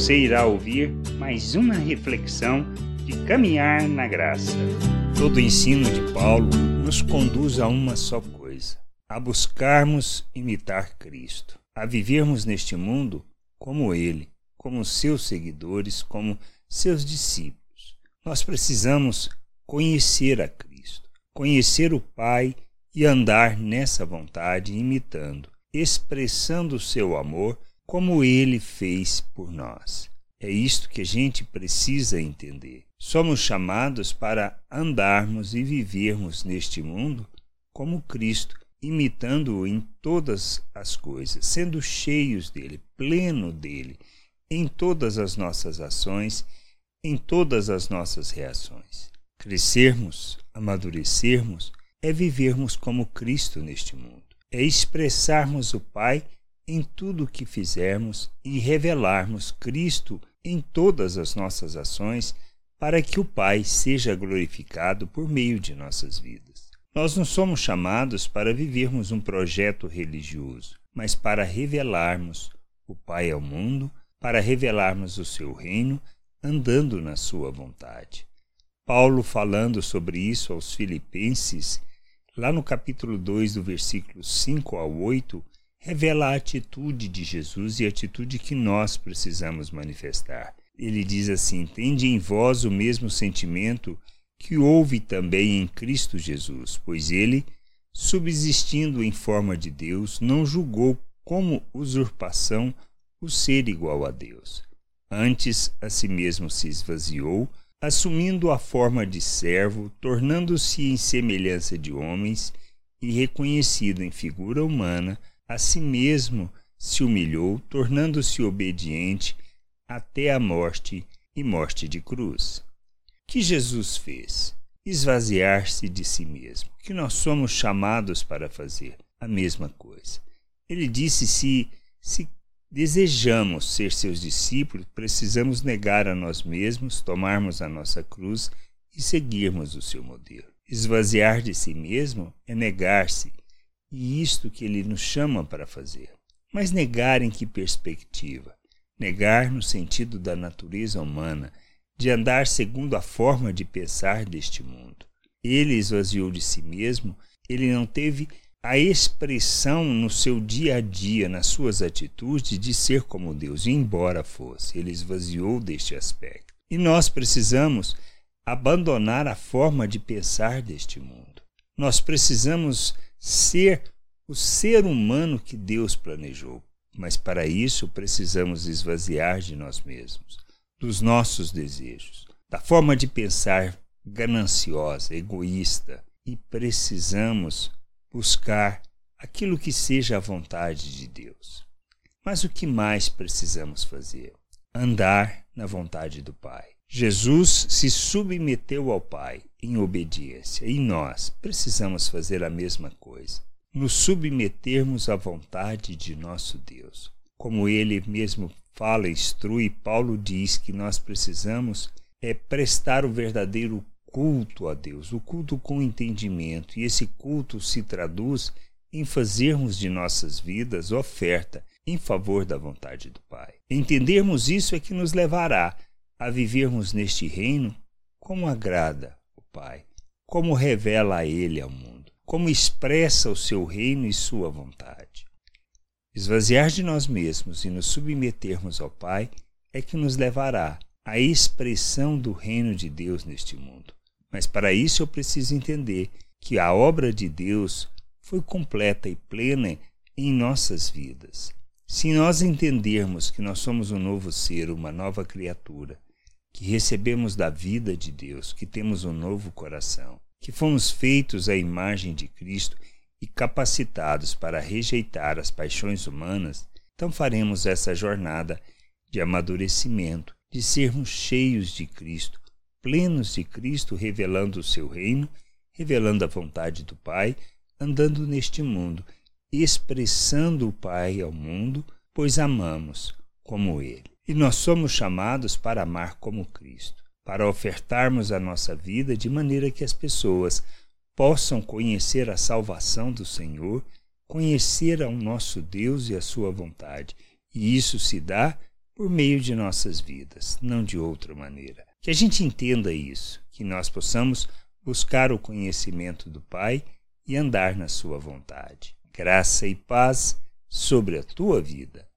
Você irá ouvir mais uma reflexão de caminhar na graça. Todo o ensino de Paulo nos conduz a uma só coisa: a buscarmos imitar Cristo, a vivermos neste mundo como Ele, como seus seguidores, como seus discípulos. Nós precisamos conhecer a Cristo, conhecer o Pai e andar nessa vontade, imitando, expressando o seu amor como ele fez por nós. É isto que a gente precisa entender. Somos chamados para andarmos e vivermos neste mundo como Cristo, imitando-o em todas as coisas, sendo cheios dele, pleno dele, em todas as nossas ações, em todas as nossas reações. Crescermos, amadurecermos, é vivermos como Cristo neste mundo, é expressarmos o Pai em tudo o que fizermos e revelarmos Cristo em todas as nossas ações, para que o Pai seja glorificado por meio de nossas vidas. Nós não somos chamados para vivermos um projeto religioso, mas para revelarmos o Pai ao mundo, para revelarmos o seu reino, andando na sua vontade. Paulo, falando sobre isso aos Filipenses, lá no capítulo 2, do versículo 5 ao 8, revela a atitude de Jesus e a atitude que nós precisamos manifestar. Ele diz assim: Tende em vós o mesmo sentimento que houve também em Cristo Jesus, pois ele, subsistindo em forma de Deus, não julgou como usurpação o ser igual a Deus. Antes, a si mesmo se esvaziou, assumindo a forma de servo, tornando-se em semelhança de homens e reconhecido em figura humana, a si mesmo se humilhou, tornando-se obediente até a morte e morte de cruz. Que Jesus fez? Esvaziar-se de si mesmo, que nós somos chamados para fazer a mesma coisa. Ele disse: se, se desejamos ser seus discípulos, precisamos negar a nós mesmos, tomarmos a nossa cruz e seguirmos o seu modelo. Esvaziar de si mesmo é negar-se, e isto que ele nos chama para fazer. Mas negar em que perspectiva? Negar no sentido da natureza humana, de andar segundo a forma de pensar deste mundo. Ele esvaziou de si mesmo, ele não teve a expressão no seu dia a dia, nas suas atitudes, de ser como Deus, embora fosse. Ele esvaziou deste aspecto. E nós precisamos abandonar a forma de pensar deste mundo. Nós precisamos ser o ser humano que Deus planejou. Mas para isso precisamos esvaziar de nós mesmos, dos nossos desejos, da forma de pensar gananciosa, egoísta, e precisamos buscar aquilo que seja a vontade de Deus. Mas o que mais precisamos fazer? Andar na vontade do Pai. Jesus se submeteu ao Pai em obediência e nós precisamos fazer a mesma coisa, nos submetermos à vontade de nosso Deus. Como ele mesmo fala, instrui, Paulo diz que nós precisamos é prestar o verdadeiro culto a Deus, o culto com entendimento, e esse culto se traduz em fazermos de nossas vidas oferta em favor da vontade do Pai. Entendermos isso é que nos levará a vivermos neste reino como agrada o Pai, como revela a Ele ao mundo, como expressa o seu reino e sua vontade. Esvaziar de nós mesmos e nos submetermos ao Pai é que nos levará à expressão do reino de Deus neste mundo. Mas para isso eu preciso entender que a obra de Deus foi completa e plena em nossas vidas. Se nós entendermos que nós somos um novo ser, uma nova criatura, que recebemos da vida de Deus, que temos um novo coração, que fomos feitos à imagem de Cristo e capacitados para rejeitar as paixões humanas, então faremos essa jornada de amadurecimento, de sermos cheios de Cristo, plenos de Cristo, revelando o seu reino, revelando a vontade do Pai, andando neste mundo, expressando o Pai ao mundo, pois amamos como Ele. E nós somos chamados para amar como Cristo, para ofertarmos a nossa vida de maneira que as pessoas possam conhecer a salvação do Senhor, conhecer ao nosso Deus e a sua vontade. E isso se dá por meio de nossas vidas, não de outra maneira. Que a gente entenda isso, que nós possamos buscar o conhecimento do Pai e andar na Sua vontade. Graça e paz sobre a tua vida.